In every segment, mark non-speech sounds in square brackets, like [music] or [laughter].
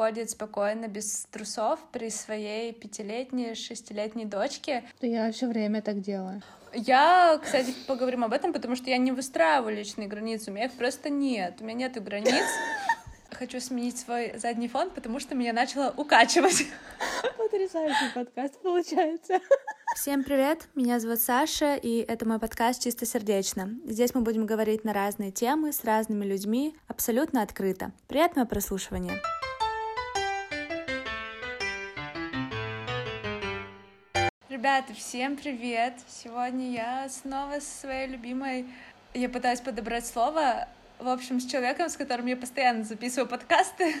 ходит спокойно, без трусов при своей пятилетней, шестилетней дочке. Я все время так делаю. Я, кстати, поговорим об этом, потому что я не выстраиваю личные границы, у меня их просто нет, у меня нету границ. [laughs] Хочу сменить свой задний фон, потому что меня начало укачивать. [laughs] Потрясающий подкаст получается. [laughs] Всем привет, меня зовут Саша, и это мой подкаст «Чисто сердечно». Здесь мы будем говорить на разные темы с разными людьми, абсолютно открыто. Приятного прослушивания. Ребята, всем привет! Сегодня я снова со своей любимой... Я пытаюсь подобрать слово. В общем, с человеком, с которым я постоянно записываю подкасты,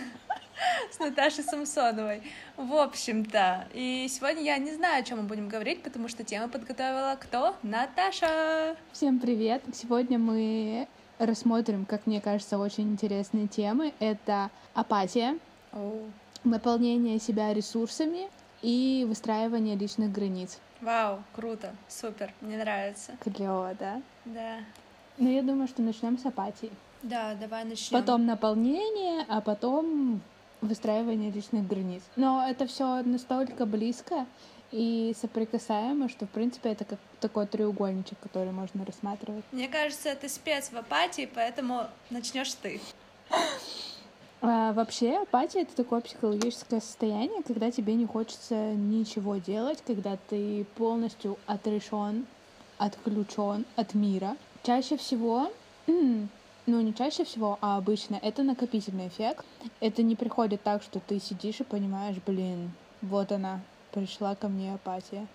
[laughs] с Наташей Самсоновой. В общем-то, и сегодня я не знаю, о чем мы будем говорить, потому что тему подготовила кто? Наташа! Всем привет! Сегодня мы рассмотрим, как мне кажется, очень интересные темы. Это апатия, oh. наполнение себя ресурсами и выстраивание личных границ. Вау, круто, супер, мне нравится. Клево, да? Да. Ну, я думаю, что начнем с апатии. Да, давай начнем. Потом наполнение, а потом выстраивание личных границ. Но это все настолько близко и соприкасаемо, что, в принципе, это как такой треугольничек, который можно рассматривать. Мне кажется, ты спец в апатии, поэтому начнешь ты. [laughs] А, вообще, апатия — это такое психологическое состояние, когда тебе не хочется ничего делать, когда ты полностью отрешен, отключен от мира. Чаще всего, [clears throat] ну не чаще всего, а обычно, это накопительный эффект. Это не приходит так, что ты сидишь и понимаешь, блин, вот она, пришла ко мне апатия.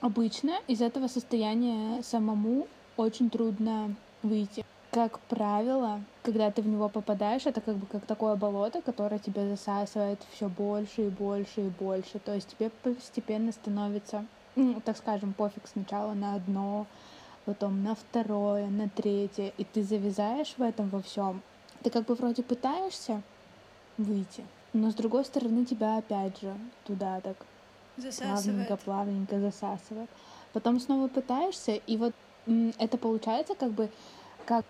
Обычно из этого состояния самому очень трудно выйти. Как правило, когда ты в него попадаешь, это как бы как такое болото, которое тебя засасывает все больше и больше и больше. То есть тебе постепенно становится, ну, так скажем, пофиг сначала на одно, потом на второе, на третье, и ты завязаешь в этом во всем. Ты как бы вроде пытаешься выйти, но с другой стороны тебя опять же туда так плавненько, плавненько засасывает. Потом снова пытаешься, и вот это получается как бы как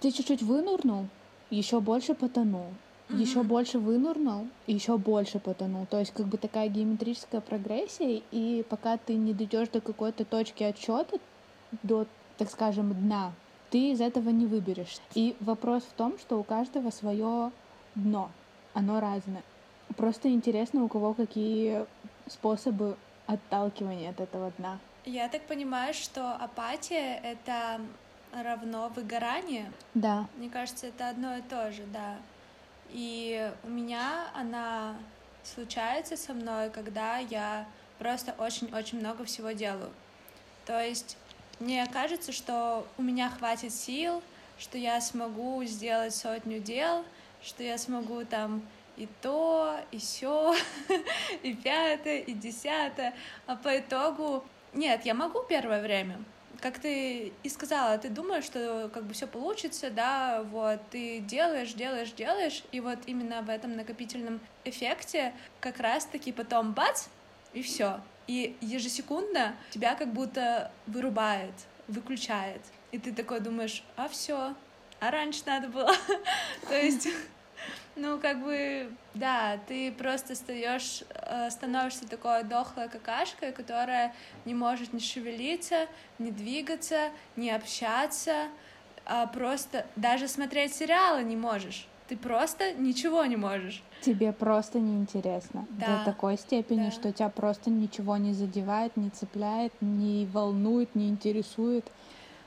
ты чуть-чуть вынурнул, еще больше потонул. Mm-hmm. Еще больше вынурнул, еще больше потонул. То есть как бы такая геометрическая прогрессия, и пока ты не дойдешь до какой-то точки отсчета, до, так скажем, дна, ты из этого не выберешься. И вопрос в том, что у каждого свое дно, оно разное. Просто интересно, у кого какие способы отталкивания от этого дна. Я так понимаю, что апатия — это равно выгорание. Да. Мне кажется, это одно и то же, да. И у меня она случается со мной, когда я просто очень-очень много всего делаю. То есть мне кажется, что у меня хватит сил, что я смогу сделать сотню дел, что я смогу там и то, и все, [laughs] и пятое, и десятое, а по итогу нет, я могу первое время, как ты и сказала, ты думаешь, что как бы все получится, да, вот, ты делаешь, делаешь, делаешь, и вот именно в этом накопительном эффекте как раз-таки потом бац, и все. И ежесекундно тебя как будто вырубает, выключает. И ты такой думаешь, а все, а раньше надо было. [laughs] То есть ну, как бы, да, ты просто стаешь, э, становишься такой дохлой какашкой, которая не может ни шевелиться, ни двигаться, ни общаться, а просто даже смотреть сериалы не можешь. Ты просто ничего не можешь. Тебе просто неинтересно. Да. До такой степени, да. что тебя просто ничего не задевает, не цепляет, не волнует, не интересует.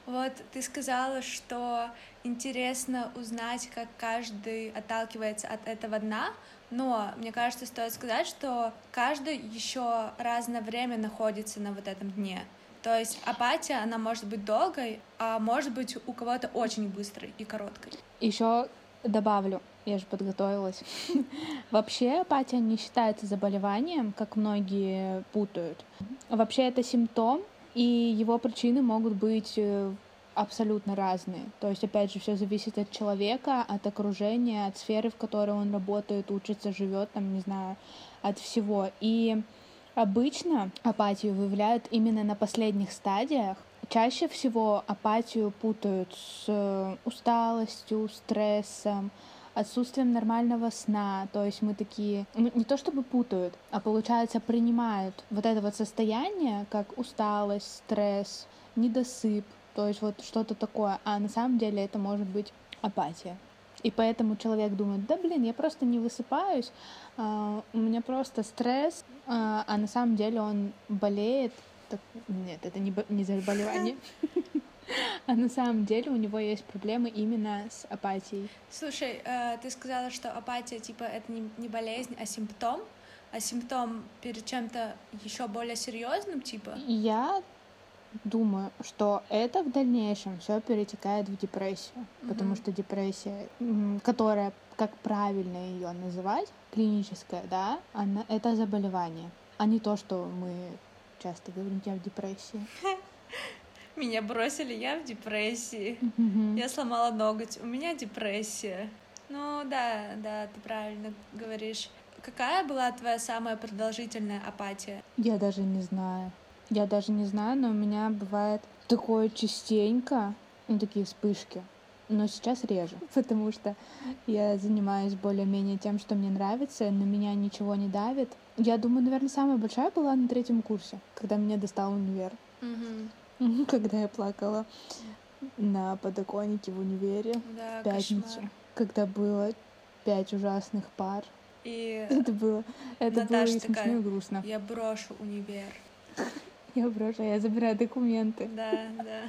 Вот ты сказала, что интересно узнать, как каждый отталкивается от этого дна, но мне кажется, стоит сказать, что каждый еще разное время находится на вот этом дне. То есть апатия, она может быть долгой, а может быть у кого-то очень быстрой и короткой. Еще добавлю, я же подготовилась. [laughs] Вообще апатия не считается заболеванием, как многие путают. Вообще это симптом, и его причины могут быть э, абсолютно разные. То есть, опять же, все зависит от человека, от окружения, от сферы, в которой он работает, учится, живет, там, не знаю, от всего. И обычно апатию выявляют именно на последних стадиях. Чаще всего апатию путают с усталостью, стрессом, отсутствием нормального сна. То есть мы такие, ну, не то чтобы путают, а получается принимают вот это вот состояние, как усталость, стресс, недосып, то есть вот что-то такое, а на самом деле это может быть апатия. И поэтому человек думает, да блин, я просто не высыпаюсь, а, у меня просто стресс, а, а на самом деле он болеет. Так, нет, это не, не [laughs] заболевание. [laughs] А на самом деле у него есть проблемы именно с апатией. Слушай, э, ты сказала, что апатия типа это не, болезнь, а симптом, а симптом перед чем-то еще более серьезным, типа? Я думаю, что это в дальнейшем все перетекает в депрессию, mm-hmm. потому что депрессия, которая, как правильно ее называть, клиническая, да, она это заболевание, а не то, что мы часто говорим, я в депрессии. [laughs] Меня бросили, я в депрессии. Mm-hmm. Я сломала ноготь, у меня депрессия. Ну да, да, ты правильно говоришь. Какая была твоя самая продолжительная апатия? Я даже не знаю. Я даже не знаю, но у меня бывает такое частенько, ну, такие вспышки. Но сейчас реже, [laughs] потому что я занимаюсь более-менее тем, что мне нравится, на меня ничего не давит. Я думаю, наверное, самая большая была на третьем курсе, когда меня достал универ. Угу. [laughs] Когда я плакала на подоконнике в универе да, в пятницу, кошмар. когда было пять ужасных пар. И [laughs] это было, это Наташа было и смешно, такая, и грустно. Я брошу универ. [laughs] Я брошу, я забираю документы. Да, да.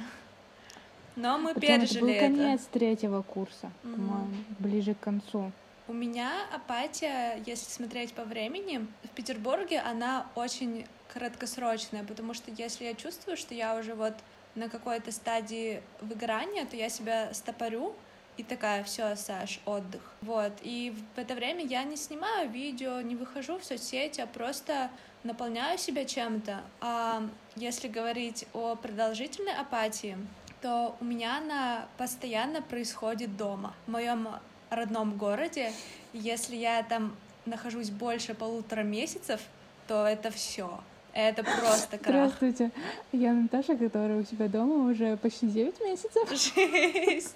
Но мы Причём пережили это был это. конец третьего курса, Мгм. по-моему, ближе к концу. У меня апатия, если смотреть по времени, в Петербурге она очень краткосрочная, потому что если я чувствую, что я уже вот на какой-то стадии выгорания, то я себя стопорю и такая, все, Саш, отдых. Вот. И в это время я не снимаю видео, не выхожу в соцсети, а просто наполняю себя чем-то. А если говорить о продолжительной апатии, то у меня она постоянно происходит дома, в моем родном городе. Если я там нахожусь больше полутора месяцев, то это все. Это просто крах. Здравствуйте, я Наташа, которая у себя дома уже почти 9 месяцев. Жесть.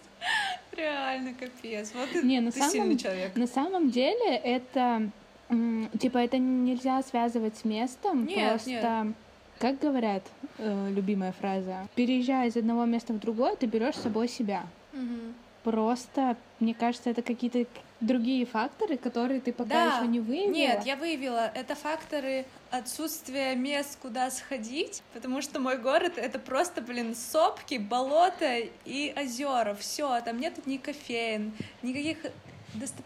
Реально капец. Вот ты, Не, на ты самом- сильный человек. На самом деле это, типа, это нельзя связывать с местом, Нет, просто... Как говорят, э, любимая фраза, переезжая из одного места в другое, ты берешь с собой себя. Мгм. Просто, мне кажется, это какие-то другие факторы, которые ты пока Да. еще не выявила. Нет, я выявила. Это факторы отсутствия мест, куда сходить, потому что мой город это просто, блин, сопки, болото и озера. Все, там нет ни кофеин, никаких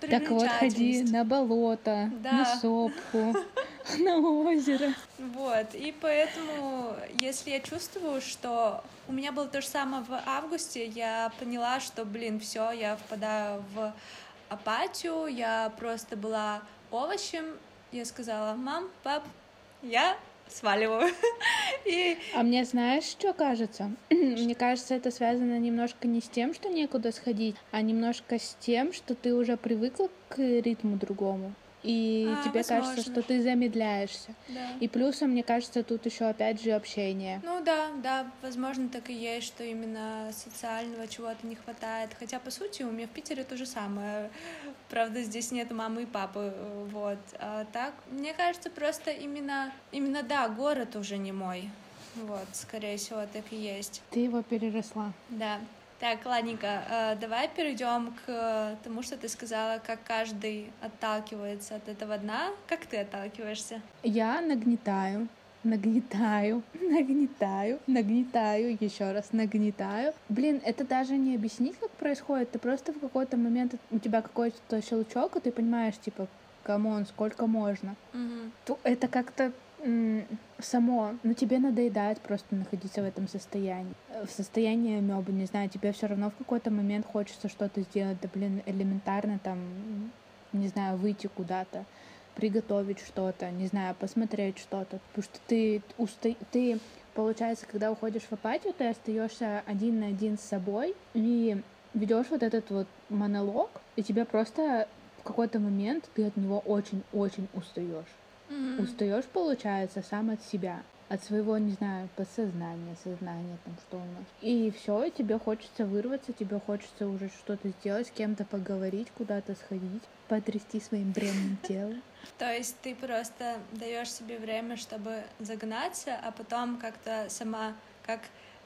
Так вот, ходи на болото, Да. на сопку, [laughs] на озеро. Вот, и поэтому, если я чувствую, что у меня было то же самое в августе, я поняла, что, блин, все, я впадаю в апатию, я просто была овощем, я сказала, мам, пап, я сваливаю. [laughs] И А мне знаешь, что кажется? [clears throat] Мне кажется, это связано немножко не с тем, что некуда сходить, а немножко с тем, что ты уже привыкла к ритму другому. И А, тебе кажется, возможно. что ты замедляешься. да. И плюсом, мне кажется, тут еще опять же общение. Ну да, да, возможно, так и есть, что именно социального чего-то не хватает. Хотя, по сути, у меня в Питере то же самое. Правда, здесь нет мамы и папы, вот. А так, мне кажется, просто именно, именно, да, город уже не мой. Вот, скорее всего, так и есть. Ты его переросла. Да. Так, ладненько, э, давай перейдем к тому, что ты сказала, как каждый отталкивается от этого дна. Как ты отталкиваешься? Я нагнетаю, нагнетаю, [laughs] нагнетаю, нагнетаю, еще раз нагнетаю. Блин, это даже не объяснить, как происходит. Ты просто в какой-то момент у тебя какой-то щелчок, и ты понимаешь, типа, come on, сколько можно. То это как-то само, ну тебе надоедает просто находиться в этом состоянии. Э, В состоянии амебы, не знаю, тебе все равно в какой-то момент хочется что-то сделать, да блин, элементарно там, не знаю, выйти куда-то, приготовить что-то, не знаю, посмотреть что-то, потому что ты уста... ты получается, когда уходишь в апатию, ты остаешься один на один с собой и ведешь вот этот вот монолог, и тебе просто в какой-то момент ты от него очень-очень устаешь Мгм. устаешь, получается, сам от себя. от своего, не знаю, подсознания, сознания, там что у нас. И все, тебе хочется вырваться, тебе хочется уже что-то сделать, с кем-то поговорить, куда-то сходить, потрясти своим бренным [laughs] телом. То есть ты просто даешь себе время, чтобы загнаться, а потом как-то сама, как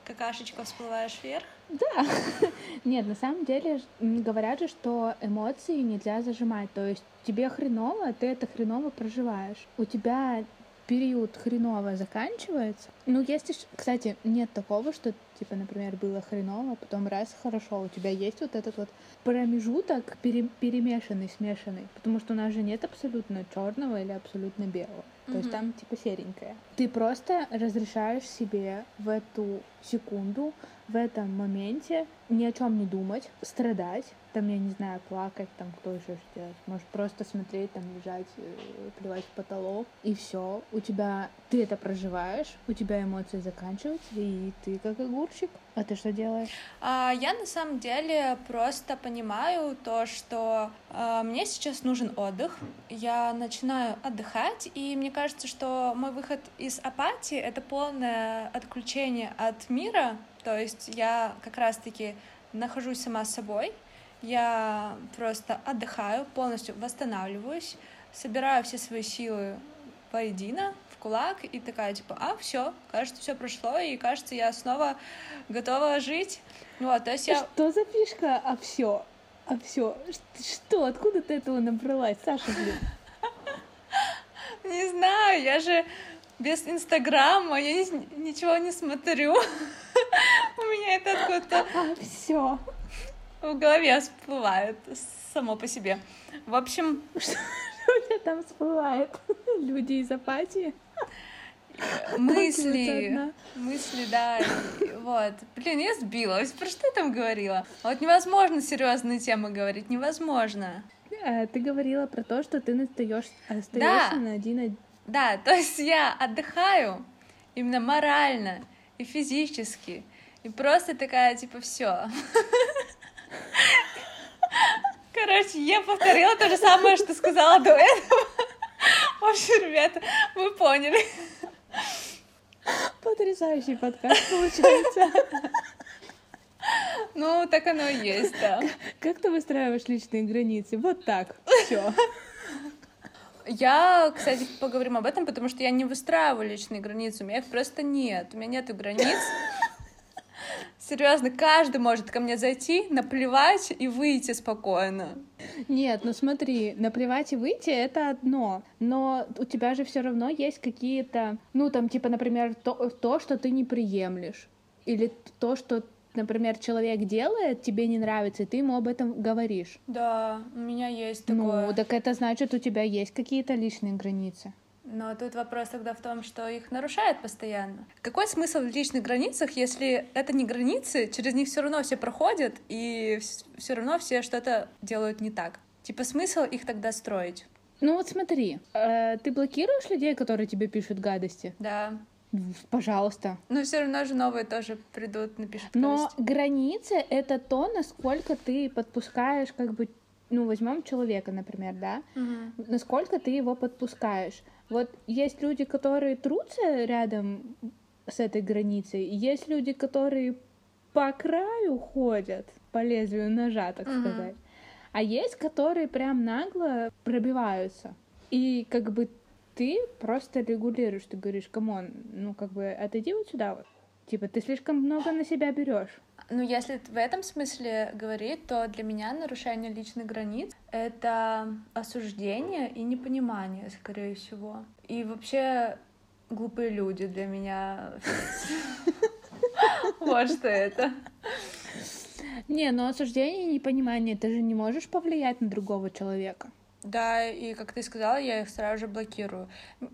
какашечка всплываешь вверх? Да. [laughs] Нет, на самом деле говорят же, что эмоции нельзя зажимать. То есть тебе хреново, а ты это хреново проживаешь. У тебя период хреново заканчивается. Ну, если, кстати, нет такого, что, типа, например, было хреново, потом раз хорошо, у тебя есть вот этот вот промежуток пере перемешанный, смешанный, потому что у нас же нет абсолютно черного или абсолютно белого. То mm-hmm. есть там типа серенькое. Ты просто разрешаешь себе в эту секунду, в этом моменте ни о чем не думать, страдать, там, я не знаю, плакать, там, кто еще делать. Может, просто смотреть, там, лежать, э, плевать в потолок, и все. У тебя, ты это проживаешь, у тебя эмоции заканчиваются, и ты как огурчик. А ты что делаешь? А, я на самом деле просто понимаю то, что а, мне сейчас нужен отдых. Я начинаю отдыхать, и мне кажется, что мой выход из апатии — это полное отключение от мира. То есть я как раз-таки нахожусь сама с собой, я просто отдыхаю, полностью восстанавливаюсь, собираю все свои силы воедино, в кулак, и такая, типа, а, все, кажется, все прошло, и кажется, я снова готова жить. Вот, то есть я... Что за фишка? А все, а все. Что? Откуда ты этого набралась, Саша, блин? [laughs] Не знаю, я же без Инстаграма, я ничего не смотрю. [laughs] У меня это откуда-то... А, все в голове всплывает само по себе. В общем... [laughs] Что у тебя там всплывает? [laughs] Люди из апатии? Мысли, мысли, да, вот. Блин, я сбилась. Про что я там говорила? Вот невозможно серьезные темы говорить, невозможно. А, ты говорила про то, что ты остаешься да. на один Да, то есть я отдыхаю именно морально и физически, и просто такая, типа, все. Короче, я повторила то же самое, что сказала до этого. В общем, ребята, вы поняли. Потрясающий подкаст получается. Ну, так оно и есть, да. Как ты выстраиваешь личные границы? Вот так. Все. Я, кстати, поговорим об этом, потому что я не выстраиваю личные границы. У меня их просто нет. У меня нету границ. [laughs] Серьезно, каждый может ко мне зайти, наплевать и выйти спокойно. Нет, ну смотри, наплевать и выйти это одно, но у тебя же все равно есть какие-то, ну там типа, например, то, то, что ты не приемлешь, или то, что например, человек делает, тебе не нравится, и ты ему об этом говоришь. Да, у меня есть ну, такое. Ну, так это значит, у тебя есть какие-то личные границы. Но тут вопрос тогда в том, что их нарушают постоянно. Какой смысл в личных границах, если это не границы, через них все равно все проходят, и все равно все что-то делают не так? Типа смысл их тогда строить? Ну вот смотри, э, ты блокируешь людей, которые тебе пишут гадости? Да. Пожалуйста. Но все равно же новые тоже придут, напишут. Но гадости. границы это то, насколько ты подпускаешь, как бы, ну возьмем человека, например, да, угу. насколько ты его подпускаешь. Вот есть люди, которые трутся рядом с этой границей, есть люди, которые по краю ходят, по лезвию ножа, так uh-huh. сказать. А есть, которые прям нагло пробиваются. И как бы ты просто регулируешь, ты говоришь, come on, ну как бы отойди вот сюда вот. Типа, ты слишком много на себя берешь. Ну, если в этом смысле говорить, то для меня нарушение личных границ — это осуждение и непонимание, скорее всего. И вообще глупые люди для меня. [laughs] Вот что это. Не, но осуждение и непонимание, ты же не можешь повлиять на другого человека. Да, и как ты сказала, я их сразу же блокирую.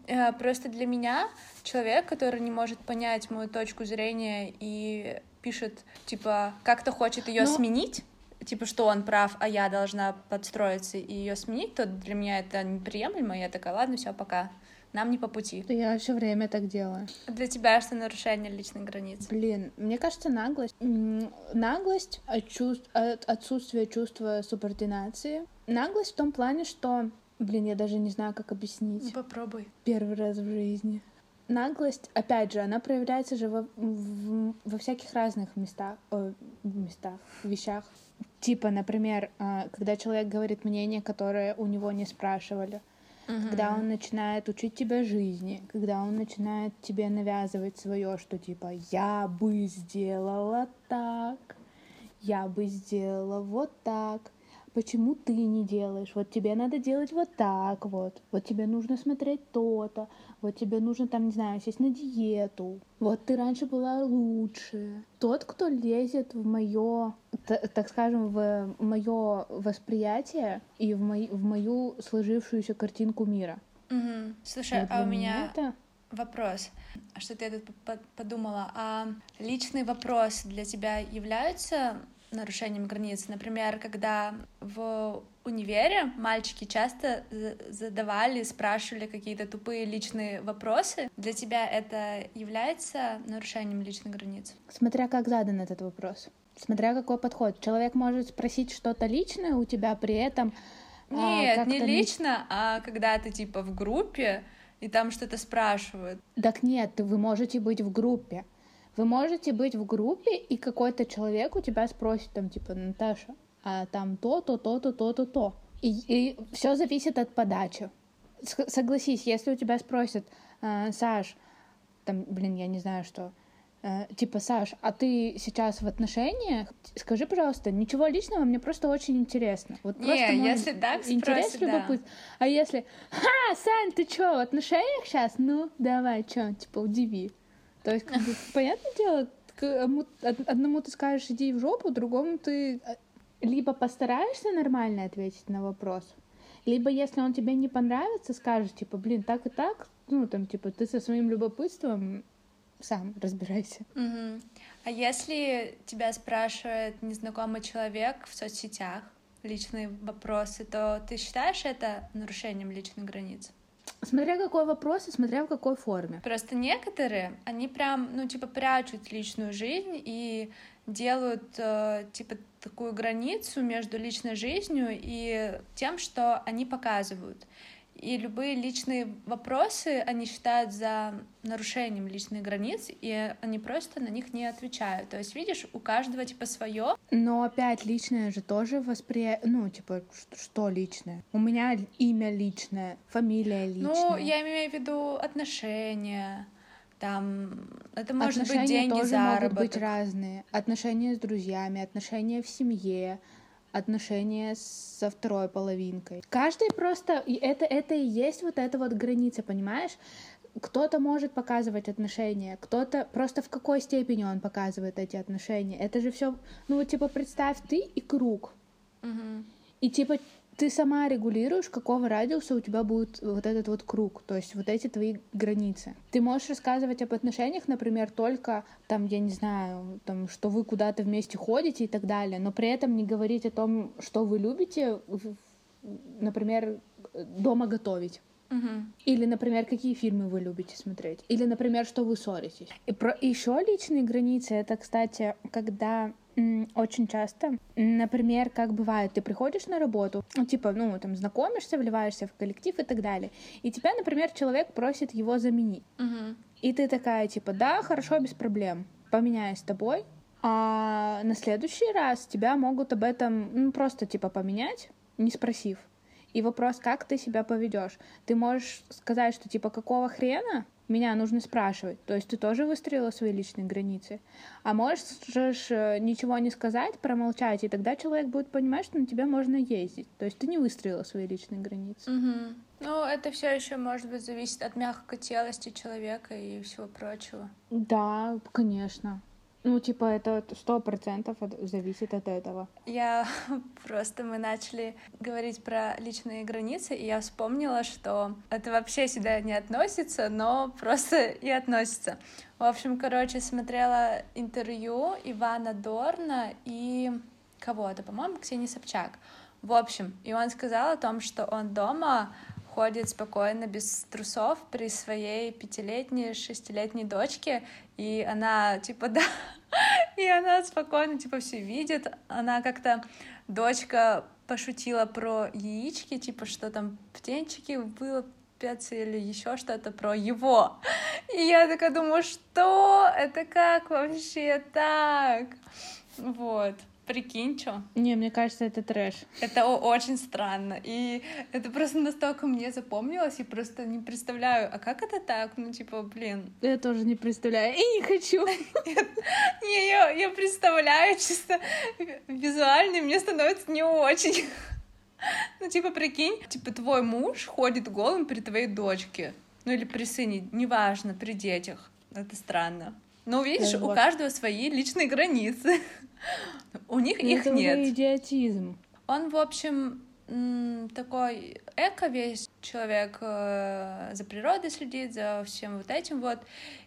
Э, просто для меня человек, который не может понять мою точку зрения и пишет, типа, как-то хочет ее Но... сменить, типа, что он прав, а я должна подстроиться и ее сменить, то для меня это неприемлемо. Я такая, ладно, все, пока. Нам не по пути. Я все время так делаю. Для тебя что нарушение личных границ? Блин, мне кажется, наглость. Наглость, отсутствие чувства субординации. Наглость в том плане, что, блин, я даже не знаю, как объяснить. Ну, попробуй. Первый раз в жизни. наглость, опять же, она проявляется же во, в, во всяких разных местах, о, местах, вещах. Типа, например, а, когда человек говорит мнение, которое у него не спрашивали, uh-huh. когда он начинает учить тебя жизни, когда он начинает тебе навязывать свое, что типа я бы сделала так, я бы сделала вот так почему ты не делаешь, вот тебе надо делать вот так вот, вот тебе нужно смотреть то-то, вот тебе нужно там, не знаю, сесть на диету, вот ты раньше была лучше. Тот, кто лезет в мое, так скажем, в мое восприятие и в, мой, в мою сложившуюся картинку мира. Угу. Слушай, вот а у меня это... вопрос. А что ты тут подумала? А личный вопрос для тебя является нарушением границ. Например, когда в универе мальчики часто задавали, спрашивали какие-то тупые личные вопросы. Для тебя это является нарушением личных границ? Смотря как задан этот вопрос. Смотря какой подход. Человек может спросить что-то личное у тебя, при этом... А, Нет, а, не лично, а когда ты типа в группе, и там что-то спрашивают. Так нет, вы можете быть в группе. Вы можете быть в группе, и какой-то человек у тебя спросит, там, типа, Наташа, а там то-то, то-то, то-то, то. И, и все зависит от подачи. Согласись, если у тебя спросят, э, Саш, там, блин, я не знаю, что, э, типа, Саш, а ты сейчас в отношениях? Скажи, пожалуйста, ничего личного, мне просто очень интересно. Вот не, просто если так интерес, спросит, любопыт. Да. А если, ха, Сань, ты что, в отношениях сейчас? Ну, давай, что, типа, удиви. То есть, как бы, [laughs] понятное дело, одному ты скажешь иди в жопу, другому ты э, либо постараешься нормально ответить на вопрос, либо если он тебе не понравится, скажешь, типа, блин, так и так, ну, там, типа, ты со своим любопытством сам разбирайся. Угу. А если тебя спрашивает незнакомый человек в соцсетях личные вопросы, то ты считаешь это нарушением личных границ? Смотря какой вопрос и смотря в какой форме. Просто некоторые, они прям, ну, типа, прячут личную жизнь и делают, э, типа, такую границу между личной жизнью и тем, что они показывают и любые личные вопросы они считают за нарушением личных границ, и они просто на них не отвечают. То есть, видишь, у каждого типа свое. Но опять личное же тоже восприятие, ну, типа, что личное? У меня имя личное, фамилия ну, личная. Ну, я имею в виду отношения, там это может отношения быть деньги, тоже заработок. могут быть разные. Отношения с друзьями, отношения в семье, отношения со второй половинкой. Каждый просто, и это, это и есть вот эта вот граница, понимаешь? Кто-то может показывать отношения, кто-то просто в какой степени он показывает эти отношения. Это же все, ну вот типа представь ты и круг. Угу. И типа ты сама регулируешь, какого радиуса у тебя будет вот этот вот круг, то есть вот эти твои границы. Ты можешь рассказывать об отношениях, например, только там, я не знаю, там, что вы куда-то вместе ходите и так далее, но при этом не говорить о том, что вы любите, например, дома готовить. Угу. Или, например, какие фильмы вы любите смотреть. Или, например, что вы ссоритесь. И про еще личные границы это, кстати, когда очень часто. Например, как бывает, ты приходишь на работу, ну, типа, ну, там, знакомишься, вливаешься в коллектив и так далее, и тебя, например, человек просит его заменить. Угу. И ты такая, типа, да, хорошо, без проблем, поменяюсь с тобой, а на следующий раз тебя могут об этом, ну, просто, типа, поменять, не спросив. И вопрос, как ты себя поведешь. Ты можешь сказать, что, типа, какого хрена меня нужно спрашивать. То есть ты тоже выстроила свои личные границы. А можешь э, ничего не сказать, промолчать, и тогда человек будет понимать, что на тебя можно ездить. То есть ты не выстроила свои личные границы. Угу. Ну, это все еще, может быть, зависит от мягкотелости человека и всего прочего. Да, конечно. Ну, типа, это сто процентов зависит от этого. Я [laughs] просто, мы начали говорить про личные границы, и я вспомнила, что это вообще сюда не относится, но просто [laughs] и относится. В общем, короче, смотрела интервью Ивана Дорна и кого-то, по-моему, Ксении Собчак. В общем, и он сказал о том, что он дома ходит спокойно, без трусов при своей пятилетней, шестилетней дочке, и она, типа, [laughs] да, и она спокойно, типа, все видит. Она как-то, дочка пошутила про яички, типа, что там птенчики было специи или еще что-то про его. И я такая думаю, что? Это как вообще так? Вот. Прикинь, что? Не, мне кажется, это трэш. Это очень странно. И это просто настолько мне запомнилось, и просто не представляю, а как это так? Ну, типа, блин. Я тоже не представляю. И не хочу. [laughs] Не, я, я представляю чисто визуально, мне становится не очень. Ну, типа, прикинь, типа, твой муж ходит голым при твоей дочке. Ну, или при сыне, неважно, при детях. Это странно. Но видишь, у каждого свои личные границы. [laughs] У них их это нет. Идиотизм. Он, в общем, такой эко весь человек э, за природой следит, за всем вот этим вот.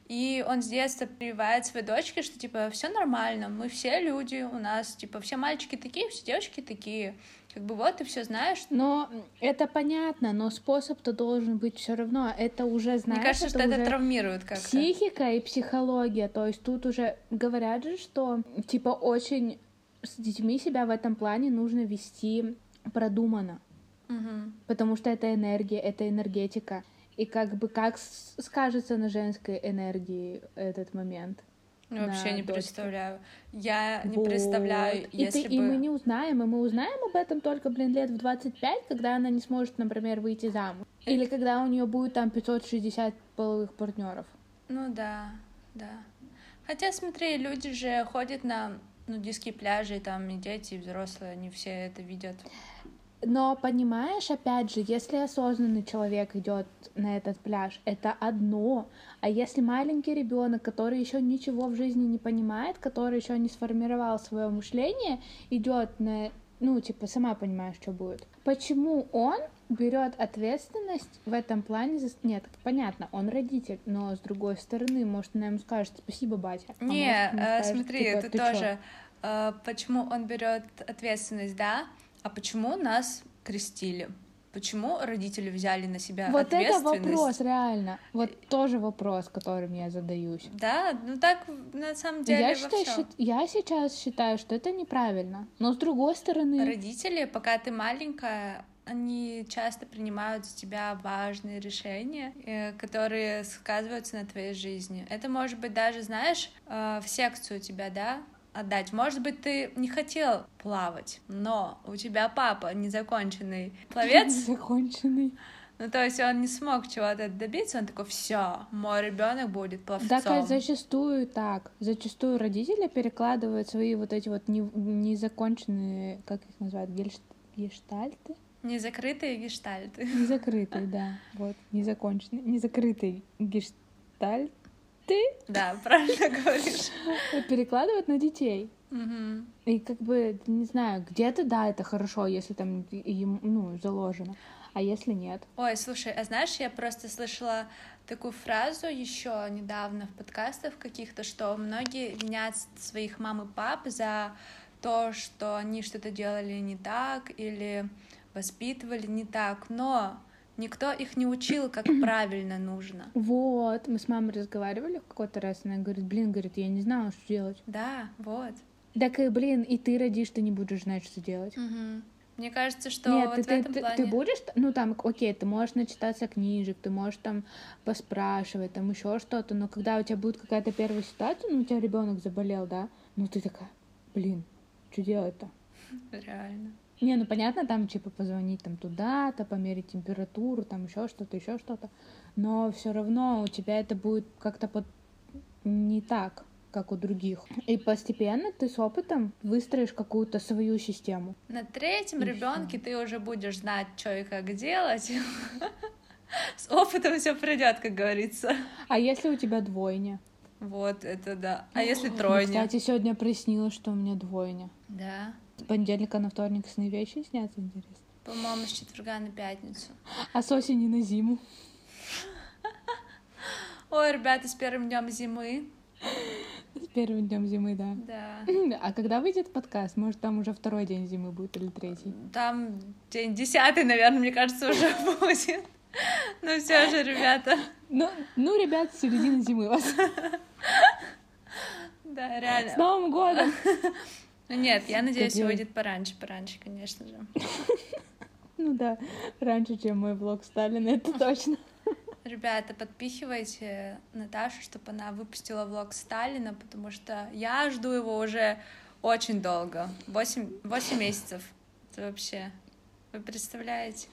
И он с детства прививает своей дочке, что типа все нормально, мы все люди, у нас типа все мальчики такие, все девочки такие. Как бы вот ты все знаешь. Но это понятно, но способ-то должен быть все равно. Это уже знаешь. Мне кажется, это что это травмирует как-то. Психика и психология. То есть тут уже говорят же, что типа очень с детьми себя в этом плане нужно вести продуманно. Угу. Потому что это энергия, это энергетика. И как бы как скажется на женской энергии этот момент? Ну, Вообще не дочке. представляю. Я не Вот. представляю, и, если ты, бы... и мы не узнаем, и мы узнаем об этом только, блин, лет в 25, когда она не сможет, например, выйти замуж. Или когда у нее будет там 560 половых партнеров. Ну да, да. Хотя, смотри, люди же ходят на нудистские пляжи, там и дети, и взрослые, они все это видят. Но понимаешь, опять же, если осознанный человек идет на этот пляж, это одно. А если маленький ребенок, который еще ничего в жизни не понимает, который еще не сформировал свое мышление, идет на, ну, типа, сама понимаешь, что будет. Почему он берет ответственность в этом плане? За... Нет, понятно, он родитель, но с другой стороны, может, она ему скажет спасибо, батя. а Не, может, э, скажет, смотри, типа, ты, «Ты чё?» тоже. э, почему он берет ответственность, да? А почему нас крестили? Почему родители взяли на себя Вот это ответственность? вопрос, реально. Вот тоже вопрос, которым я задаюсь. Да, ну так на самом деле Я, считаю, щит- я сейчас считаю, что это неправильно. Но с другой стороны, Родители, пока ты маленькая, они часто принимают за тебя важные решения, э, которые сказываются на твоей жизни. Это может быть даже, знаешь, э, в секцию тебя, да, отдать. Может быть, ты не хотел плавать, но у тебя папа незаконченный пловец, [laughs] законченный. ну то есть он не смог чего-то добиться, он такой, все, мой ребенок будет пловцом. Так а зачастую так. Зачастую родители перекладывают свои вот эти вот не- незаконченные, как их называют, гельш- гештальты? Незакрытые гештальты. Незакрытые, да. Вот, незаконченные. Незакрытые гештальты Да, правильно говоришь. перекладывают на детей. И как бы, не знаю, где-то, да, это хорошо, если там им, ну, заложено. А если нет? Ой, слушай, а знаешь, я просто слышала такую фразу еще недавно в подкастах каких-то, что многие винят своих мам и пап за то, что они что-то делали не так или воспитывали не так, но никто их не учил, как правильно нужно. Вот, мы с мамой разговаривали в какой-то раз, она говорит, блин, говорит, я не знала, что делать. Да, вот. Так и, блин, и ты родишь, ты не будешь знать, что делать. Мгм. Мне кажется, что Нет, вот ты, в этом ты, плане... ты будешь, ну там, окей, ты можешь начитаться книжек, ты можешь там поспрашивать, там еще что-то, но когда у тебя будет какая-то первая ситуация, ну у тебя ребенок заболел, да, ну ты такая, блин, что делать-то? [laughs] Реально. Не, ну понятно, там типа позвонить там туда-то, померить температуру, там еще что-то, еще что-то. Но все равно у тебя это будет как-то под... не так, как у других. И постепенно ты с опытом выстроишь какую-то свою систему. На третьем И ребенке ты уже будешь знать, что и как делать. [laughs] С опытом все придет, как говорится. А если у тебя двойня? Вот, это да. А если Ну, тройня? Кстати, сегодня приснилось, что у меня двойня. Да. С понедельника на вторник сны вещи снятся, интересно. По-моему, с четверга на пятницу. А с осени на зиму. Ой, ребята, с первым днем зимы. С первым днем зимы, да. Да. А когда выйдет подкаст? Может, там уже второй день зимы будет или третий? Там день десятый, наверное, мне кажется, уже [laughs] будет. Ну все же, ребята. Ну, ну, ребят, середина зимы вас. [laughs] Да, С реально. Новым годом! [laughs] Ну нет, я надеюсь, я- выйдет пораньше, пораньше, конечно же. [laughs] Ну да, раньше, чем мой влог Сталина, это [laughs] точно. Ребята, подпихивайте Наташу, чтобы она выпустила влог Сталина, потому что я жду его уже очень долго. Восемь, восемь месяцев. Это вообще... Вы представляете?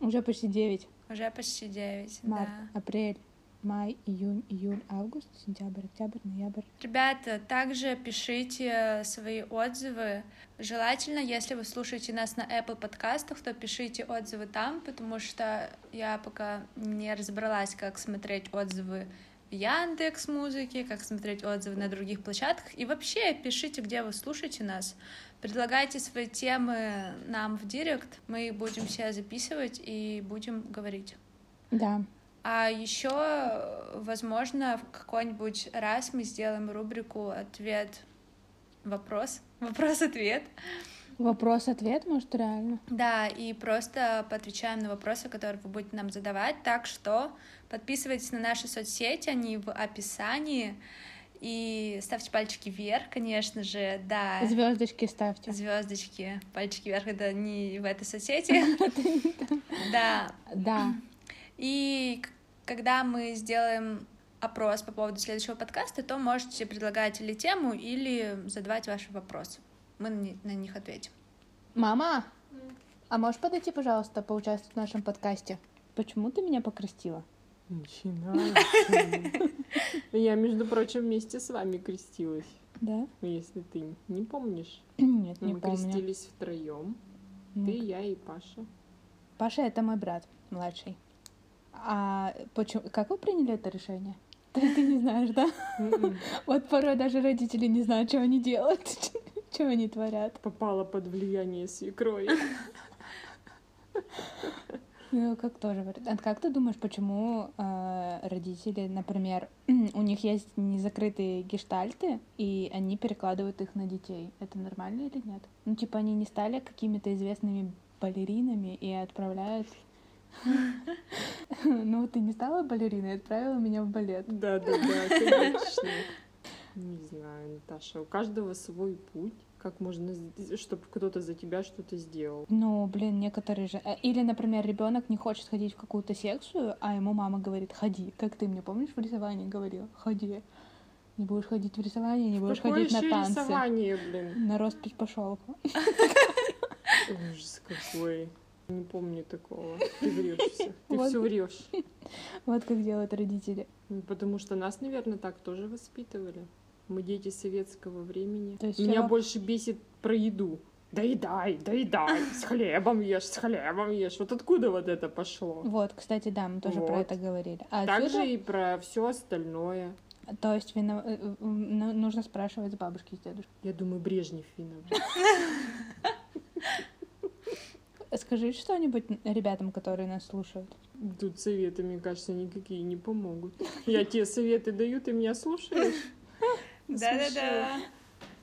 Уже почти девять. Уже почти девять, Март, да. апрель, май, июнь, июль, август, сентябрь, октябрь, ноябрь. Ребята, также пишите свои отзывы. Желательно, если вы слушаете нас на Apple подкастах, то пишите отзывы там, потому что я пока не разобралась, как смотреть отзывы в Яндекс Музыке, как смотреть отзывы на других площадках. И вообще пишите, где вы слушаете нас. Предлагайте свои темы нам в директ. Мы их будем все записывать и будем говорить. Да. А еще, возможно, в какой-нибудь раз мы сделаем рубрику ответ вопрос [laughs] вопрос-ответ. Вопрос-ответ, может, реально? Да, и просто поотвечаем на вопросы, которые вы будете нам задавать. Так что подписывайтесь на наши соцсети, они в описании. И ставьте пальчики вверх, конечно же, да. Звездочки ставьте. Звездочки, пальчики вверх это не в этой соцсети. [laughs] Да. Да. И когда мы сделаем опрос по поводу следующего подкаста, то можете предлагать или тему, или задавать ваши вопросы. Мы на них ответим. Мама, а можешь подойти, пожалуйста, поучаствовать в нашем подкасте? Почему ты меня покрестила? Начинаешь. [laughs] Я, между прочим, вместе с вами крестилась. Да? Если ты не помнишь. [clears throat] Нет, не Мы помню. крестились втроем. Ты, я и Паша. Паша это мой брат младший. А почему? Как вы приняли это решение? [laughs] Ты, ты не знаешь, да? М-м. [laughs] Вот порой даже родители не знают, что они делают, [laughs] что они творят. Попала под влияние свекрови. Ну, как тоже вариант. А как ты думаешь, почему э, родители, например, [clears throat] у них есть незакрытые гештальты, и они перекладывают их на детей? Это нормально или нет? Ну, типа, они не стали какими-то известными балеринами и отправляют... Ну, ты не стала балериной, отправила меня в балет. Да, да, да, конечно. Не знаю, Наташа, у каждого свой путь. Как можно, чтобы кто-то за тебя что-то сделал? Ну, блин, некоторые же... э, Или, например, ребенок не хочет ходить в какую-то секцию, а ему мама говорит, ходи. Как ты мне, помнишь, в рисовании говорила? Ходи. Не будешь ходить в рисование, не будешь ходить на танцы. рисование, блин? На роспись по шелку. Ужас какой. Не помню такого. Ты врешься. Ты Вот. все врешь. Вот как делают родители. Ну, Потому что нас, наверное, так тоже воспитывали. Мы дети советского времени. То есть Меня всё- больше бесит про еду. Доедай, доедай, с хлебом ешь, с хлебом ешь. Вот откуда вот это пошло? Вот, кстати, да, мы тоже про Вот. это говорили. А Также отсюда, и про все остальное. то есть вино- э, э, ну, нужно спрашивать с бабушки и с дедушкой. Я думаю, Брежнев виноват. [laughs] Скажи что-нибудь ребятам, которые нас слушают. Тут советы, мне кажется, никакие не помогут. Я тебе советы даю, ты меня слушаешь? Да-да-да.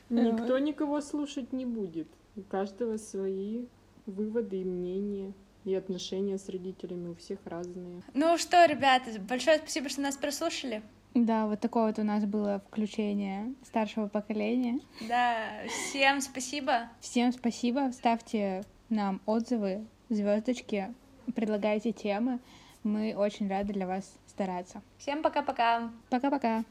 Никто никого слушать не будет. У каждого свои выводы и мнения. И отношения с родителями у всех разные. Ну что, ребята, большое спасибо, что нас прослушали. Да, вот такое вот у нас было включение старшего поколения. Да, всем спасибо. Всем спасибо. Ставьте нам отзывы, звездочки, предлагайте темы. Мы очень рады для вас стараться. Всем пока-пока. Пока-пока.